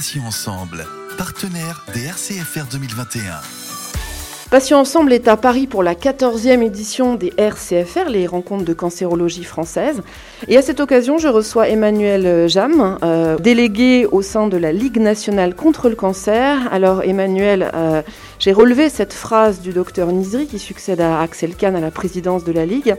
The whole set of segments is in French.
Passions ensemble, partenaire des RCFR 2021. Passion Ensemble est à Paris pour la 14e édition des RCFR, les rencontres de cancérologie française. Et à cette occasion, je reçois Emmanuel Jam, euh, délégué au sein de la Ligue nationale contre le cancer. Alors Emmanuel, euh, j'ai relevé cette phrase du docteur Nizri qui succède à Axel Kahn à la présidence de la Ligue.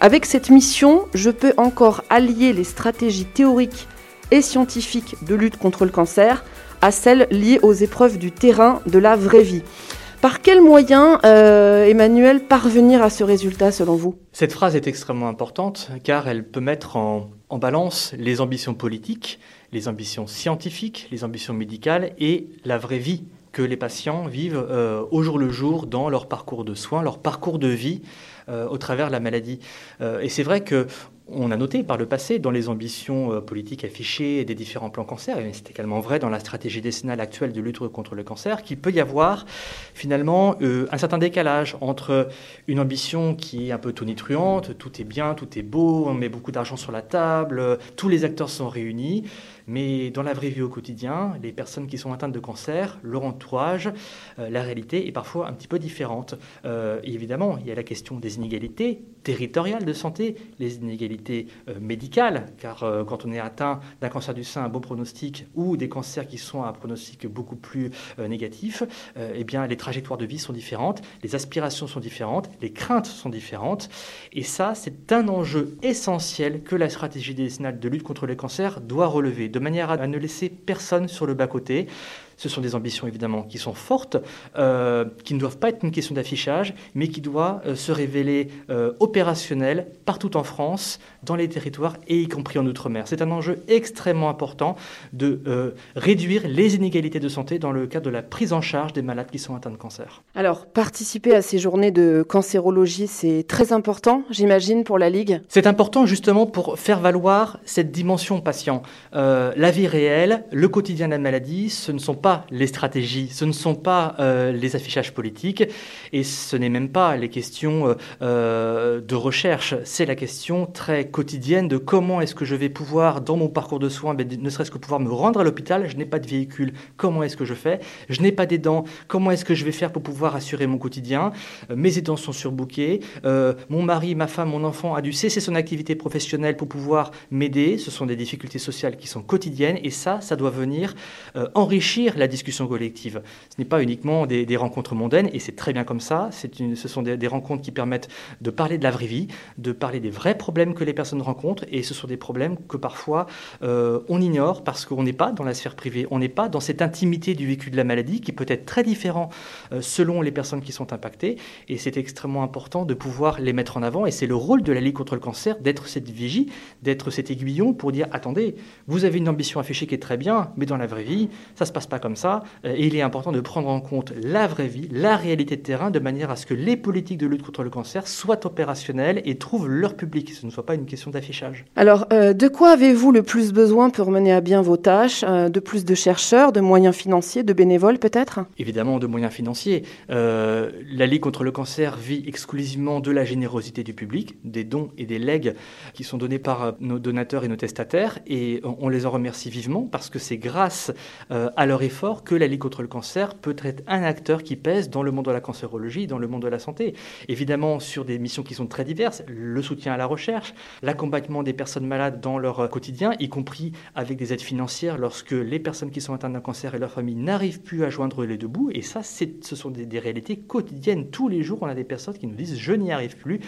Avec cette mission, je peux encore allier les stratégies théoriques et scientifiques de lutte contre le cancer à celles liées aux épreuves du terrain de la vraie vie. Par quels moyens, euh, Emmanuel, parvenir à ce résultat selon vous? Cette phrase est extrêmement importante car elle peut mettre en, balance les ambitions politiques, les ambitions scientifiques, les ambitions médicales et la vraie vie que les patients vivent euh, au jour le jour dans leur parcours de soins, leur parcours de vie euh, au travers la maladie. et c'est vrai que on a noté par le passé dans les ambitions euh, politiques affichées des différents plans cancer, et c'est également vrai dans la stratégie décennale actuelle de lutte contre le cancer, qu'il peut y avoir finalement euh, un certain décalage entre une ambition qui est un peu tonitruante, tout est bien, tout est beau, on met beaucoup d'argent sur la table, tous les acteurs sont réunis, mais dans la vraie vie au quotidien, les personnes qui sont atteintes de cancer, leur entourage, euh, la réalité est parfois un petit peu différente. évidemment, il y a la question des inégalités territoriales de santé, les inégalités euh, médicales, car euh, quand on est atteint d'un cancer du sein à beau pronostic ou des cancers qui sont à un pronostic beaucoup plus euh, négatif, eh bien les trajectoires de vie sont différentes, les aspirations sont différentes, les craintes sont différentes, et ça c'est un enjeu essentiel que la stratégie décennale de lutte contre les cancers doit relever, de manière à ne laisser personne sur le bas-côté. Ce sont des ambitions évidemment qui sont fortes, euh, qui ne doivent pas être une question d'affichage, mais qui doivent euh, se révéler euh, opérationnelles partout en France, dans les territoires et y compris en Outre-mer. C'est un enjeu extrêmement important de réduire les inégalités de santé dans le cadre de la prise en charge des malades qui sont atteints de cancer. Alors, participer à ces journées de cancérologie, c'est très important, j'imagine, pour la Ligue? C'est important justement pour faire valoir cette dimension patient. la vie réelle, le quotidien de la maladie, ce ne sont pas les stratégies, ce ne sont pas euh, les affichages politiques, et ce n'est même pas les questions euh, euh, de recherche, c'est la question très quotidienne de comment est-ce que je vais pouvoir, dans mon parcours de soins, ben, ne serait-ce que pouvoir me rendre à l'hôpital, je n'ai pas de véhicule, comment est-ce que je fais? Je n'ai pas d'aidants, comment est-ce que je vais faire pour pouvoir assurer mon quotidien? Mes aidants sont surbookés, mon mari, ma femme, mon enfant a dû cesser son activité professionnelle pour pouvoir m'aider, ce sont des difficultés sociales qui sont quotidiennes, et ça, ça doit venir enrichir la discussion collective. Ce n'est pas uniquement des, rencontres mondaines, et c'est très bien comme ça. Une, ce sont des, rencontres qui permettent de parler de la vraie vie, de parler des vrais problèmes que les personnes rencontrent, et ce sont des problèmes que parfois euh, on ignore parce qu'on n'est pas dans la sphère privée, on n'est pas dans cette intimité du vécu de la maladie qui peut être très différent euh, selon les personnes qui sont impactées, et c'est extrêmement important de pouvoir les mettre en avant, et c'est le rôle de la Ligue contre le cancer d'être cette vigie, d'être cet aiguillon pour dire attendez, vous avez une ambition affichée qui est très bien, mais dans la vraie vie, ça se passe pas comme ça. Euh, et il est important de prendre en compte la vraie vie, la réalité de terrain, de manière à ce que les politiques de lutte contre le cancer soient opérationnelles et trouvent leur public. Ce ne soit pas une question d'affichage. Alors, euh, de quoi avez-vous le plus besoin pour mener à bien vos tâches euh, De plus de chercheurs, de moyens financiers, de bénévoles peut-être? Évidemment, de moyens financiers. la Ligue contre le cancer vit exclusivement de la générosité du public, des dons et des legs qui sont donnés par nos donateurs et nos testataires. Et on les en remercie vivement parce que c'est grâce à leur effort que la Ligue contre le cancer peut être un acteur qui pèse dans le monde de la cancérologie, dans le monde de la santé. Évidemment, sur des missions qui sont très diverses, le soutien à la recherche, l'accompagnement des personnes malades dans leur quotidien, y compris avec des aides financières lorsque les personnes qui sont atteintes d'un cancer et leur famille n'arrivent plus à joindre les deux bouts. Et ça, ce sont des, réalités quotidiennes. Tous les jours, on a des personnes qui nous disent je n'y arrive plus.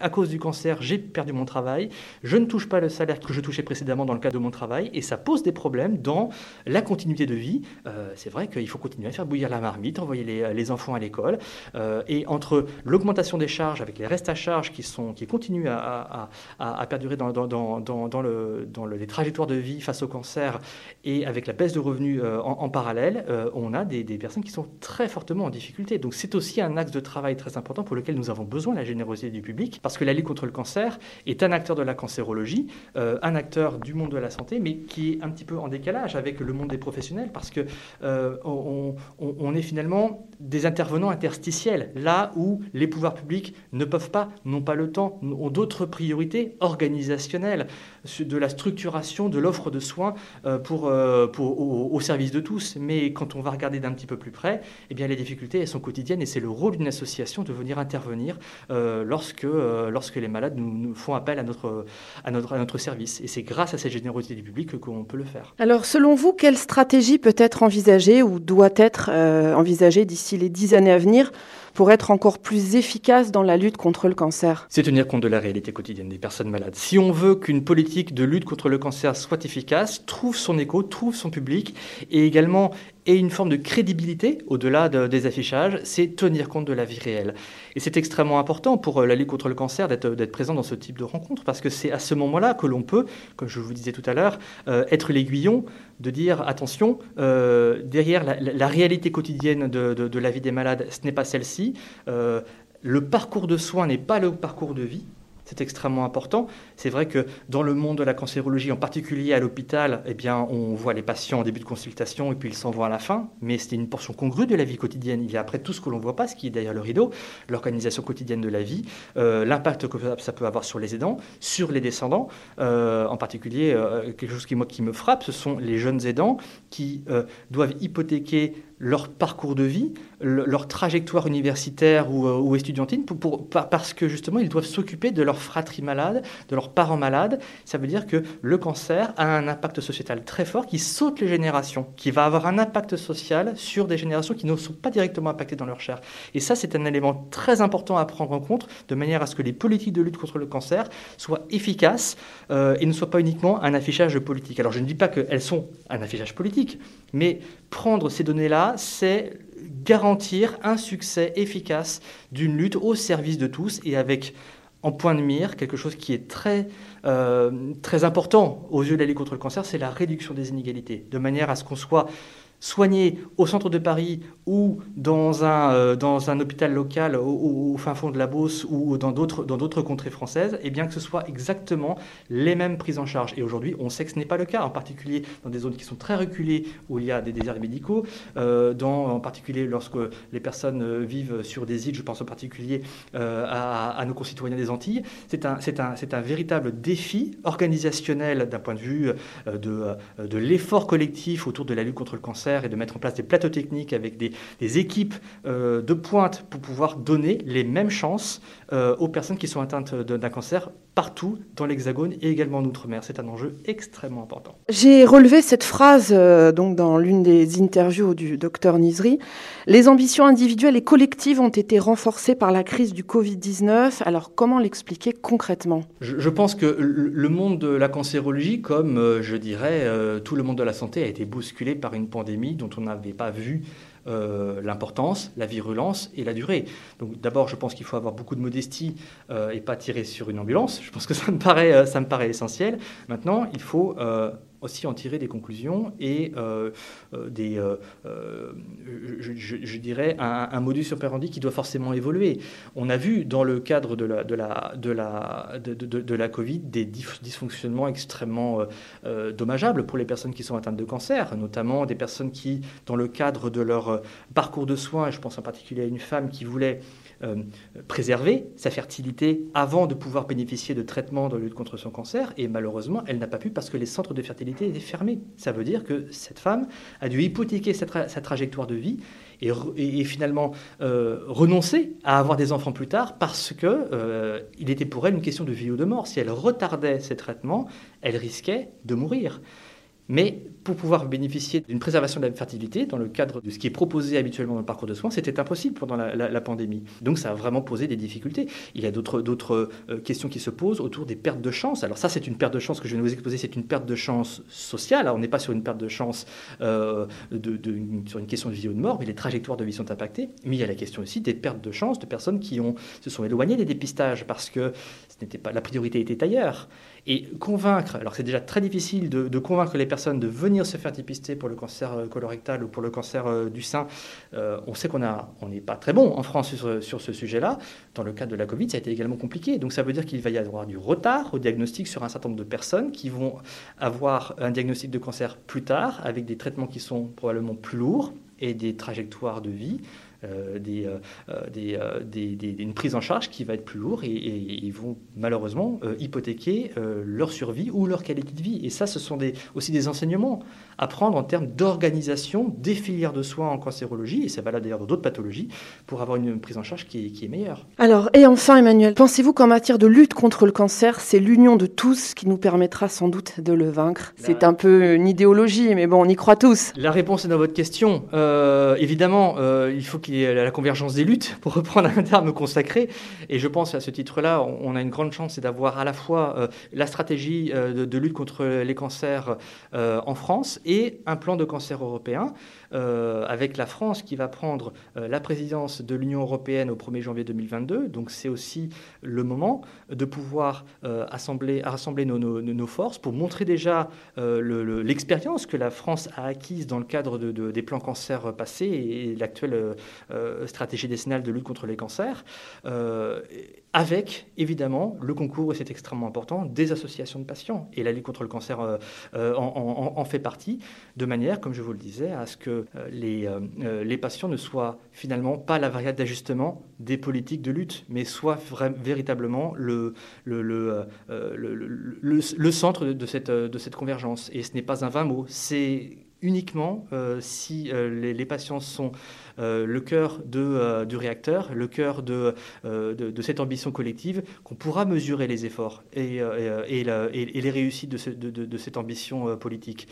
À, cause du cancer, j'ai perdu mon travail. Je ne touche pas le salaire que je touchais précédemment dans le cadre de mon travail. Et ça pose des problèmes dans la continuité de vie, euh, c'est vrai qu'il faut continuer à faire bouillir la marmite, envoyer les, enfants à l'école. Euh, et entre l'augmentation des charges avec les restes à charge qui, sont, qui continuent à, perdurer dans, dans, le, dans les trajectoires de vie face au cancer et avec la baisse de revenus euh, en, parallèle, on a des, personnes qui sont très fortement en difficulté. Donc c'est aussi un axe de travail très important pour lequel nous avons besoin de la générosité du public, parce que la lutte contre le cancer est un acteur de la cancérologie, un acteur du monde de la santé, mais qui est un petit peu en décalage avec le monde des professionnels, parce parce que on, est finalement des intervenants interstitiels, là où les pouvoirs publics ne peuvent pas, n'ont pas le temps, ont d'autres priorités organisationnelles, de la structuration de l'offre de soins pour, au, service de tous. Mais quand on va regarder d'un petit peu plus près, eh bien, les difficultés elles sont quotidiennes et c'est le rôle d'une association de venir intervenir lorsque, les malades nous, font appel à notre, à notre, à notre service. Et c'est grâce à cette générosité du public qu'on peut le faire. Alors, selon vous, quelle stratégie peut être envisagée ou doit être envisagée d'ici les dix années à venir pour être encore plus efficace dans la lutte contre le cancer C'est tenir compte de la réalité quotidienne des personnes malades. Si on veut qu'une politique de lutte contre le cancer soit efficace, trouve son écho, trouve son public et également ait une forme de crédibilité au-delà des affichages, c'est tenir compte de la vie réelle. Et c'est extrêmement important pour euh, la lutte contre le cancer d'être présent dans ce type de rencontre parce que c'est à ce moment-là que l'on peut, comme je vous disais tout à l'heure, euh, être l'aiguillon de dire attention, euh, derrière la, réalité quotidienne de, la vie des malades, ce n'est pas celle-ci. Le parcours de soins n'est pas le parcours de vie. C'est extrêmement important. C'est vrai que dans le monde de la cancérologie, en particulier à l'hôpital, eh bien, on voit les patients en début de consultation et puis ils s'en vont à la fin. Mais c'est une portion congrue de la vie quotidienne. Il y a après tout ce que l'on ne voit pas, ce qui est derrière le rideau, l'organisation quotidienne de la vie, euh, l'impact que ça peut avoir sur les aidants, sur les descendants. Euh, en particulier, euh, quelque chose qui, moi, qui me frappe, ce sont les jeunes aidants qui doivent hypothéquer leur parcours de vie, leur trajectoire universitaire ou, ou étudiantine, parce que justement, ils doivent s'occuper de leur fratrie malade, de leurs parents malades. Ça veut dire que le cancer a un impact sociétal très fort qui saute les générations, qui va avoir un impact social sur des générations qui ne sont pas directement impactées dans leur chair. Et ça, c'est un élément très important à prendre en compte, de manière à ce que les politiques de lutte contre le cancer soient efficaces euh, et ne soient pas uniquement un affichage politique. Alors je ne dis pas qu'elles sont un affichage politique, mais prendre ces données-là, c'est garantir un succès efficace d'une lutte au service de tous et avec en point de mire quelque chose qui est très, euh, très important aux yeux de la lutte contre le cancer, c'est la réduction des inégalités, de manière à ce qu'on soit soigner au centre de Paris ou dans un, euh, hôpital local au, fin fond de la Beauce ou dans d'autres, contrées françaises, et eh bien que ce soit exactement les mêmes prises en charge. Et aujourd'hui, on sait que ce n'est pas le cas, en particulier dans des zones qui sont très reculées où il y a des déserts médicaux, euh, en particulier lorsque les personnes euh, vivent sur des îles, je pense en particulier à, nos concitoyens des Antilles. C'est un, véritable défi organisationnel d'un point de vue de l'effort collectif autour de la lutte contre le cancer et de mettre en place des plateaux techniques avec des, équipes euh, de pointe pour pouvoir donner les mêmes chances euh, aux personnes qui sont atteintes d'un cancer partout dans l'Hexagone et également en Outre-mer. C'est un enjeu extrêmement important. J'ai relevé cette phrase euh, donc dans l'une des interviews du docteur Nizri. Les ambitions individuelles et collectives ont été renforcées par la crise du Covid-19. Alors comment l'expliquer concrètement? Je, je, pense que le monde de la cancérologie, comme je dirais tout le monde de la santé, a été bousculé par une pandémie dont on n'avait pas vu euh, l'importance, la virulence et la durée. Donc d'abord, je pense qu'il faut avoir beaucoup de modestie euh, et pas tirer sur une ambulance. Je pense que ça me paraît, euh, ça me paraît essentiel. Maintenant, il faut aussi en tirer des conclusions et euh, euh, des, euh, je, dirais, un, modus operandi qui doit forcément évoluer. On a vu dans le cadre de la, de la, de la, de, la Covid des dysfonctionnements extrêmement dommageables pour les personnes qui sont atteintes de cancer, notamment des personnes qui, dans le cadre de leur parcours de soins, je pense en particulier à une femme qui voulait préserver sa fertilité avant de pouvoir bénéficier de traitements de lutte contre son cancer. Et malheureusement, elle n'a pas pu parce que les centres de fertilité étaient fermés. Ça veut dire que cette femme a dû hypothéquer sa, trajectoire de vie et, finalement euh, renoncer à avoir des enfants plus tard parce que euh, il était pour elle une question de vie ou de mort. Si elle retardait ces traitements, elle risquait de mourir. Mais pour pouvoir bénéficier d'une préservation de la fertilité dans le cadre de ce qui est proposé habituellement dans le parcours de soins, c'était impossible pendant la, pandémie. Donc ça a vraiment posé des difficultés. Il y a d'autres euh, questions qui se posent autour des pertes de chance. Alors ça, c'est une perte de chance que je vais vous exposer, c'est une perte de chance sociale. Alors, on n'est pas sur une perte de chance euh, sur une question de vie ou de mort, mais les trajectoires de vie sont impactées. Mais il y a la question aussi des pertes de chance de personnes qui se sont éloignées des dépistages parce que n'était pas, la priorité était ailleurs. Et convaincre, alors c'est déjà très difficile de, convaincre les personnes de venir se faire dépister pour le cancer euh, colorectal ou pour le cancer euh, du sein. Euh, on sait qu'on on n'est pas très bon en France sur, ce sujet-là. Dans le cas de la Covid, ça a été également compliqué. Donc ça veut dire qu'il va y avoir du retard au diagnostic sur un certain nombre de personnes qui vont avoir un diagnostic de cancer plus tard, avec des traitements qui sont probablement plus lourds et des trajectoires de vie des, euh, euh, des, des, une prise en charge qui va être plus lourde et, ils vont malheureusement hypothéquer leur survie ou leur qualité de vie. Et ça, ce sont aussi des enseignements à prendre en termes d'organisation des filières de soins en cancérologie, et ça va là d'ailleurs dans d'autres pathologies, pour avoir une prise en charge qui est, qui est meilleure. Alors, et enfin Emmanuel, pensez-vous qu'en matière de lutte contre le cancer, c'est l'union de tous qui nous permettra sans doute de le vaincre? C'est un peu une idéologie, mais bon, on y croit tous. La réponse est dans votre question. évidemment, il faut qu'il la convergence des luttes, pour reprendre un terme consacré. Et je pense à ce titre-là, on a une grande chance, d'avoir à la fois euh, la stratégie euh, de, lutte contre les cancers euh, en France et un plan de cancer européen. Avec la France qui va prendre la présidence de l'Union européenne au 1er janvier 2022. Donc c'est aussi le moment de pouvoir assembler, rassembler nos, forces pour montrer déjà l'expérience que la France a acquise dans le cadre de, des plans cancer passés et, l'actuelle stratégie décennale de lutte contre les cancers avec évidemment le concours, et c'est extrêmement important, des associations de patients. Et la lutte contre le cancer en, fait partie, de manière, comme je vous le disais, à ce que euh, les, euh, euh, les patients ne soient finalement pas la variable d'ajustement des politiques de lutte, mais soient véritablement le, le, le, le, centre de cette, de cette convergence. Et ce n'est pas un vain mot, c'est uniquement si les, patients sont le cœur du réacteur, le cœur de, cette ambition collective, qu'on pourra mesurer les efforts et, les réussites de, cette ambition politique.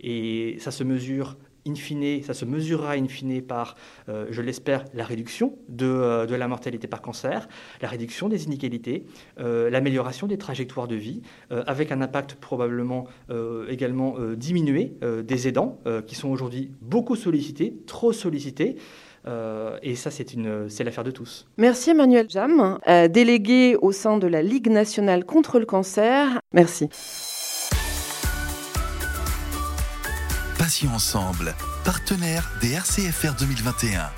Et ça se mesure in fine, ça se mesurera in fine par, euh, je l'espère, la réduction euh, de, la mortalité par cancer, la réduction des inégalités, euh, l'amélioration des trajectoires de vie, avec un impact probablement également diminué des aidants, qui sont aujourd'hui beaucoup sollicités, trop sollicités. et ça, c'est l'affaire de tous. Merci Emmanuel Jam, délégué au sein de la Ligue nationale contre le cancer. Merci. Passion ensemble, partenaire des RCFR 2021.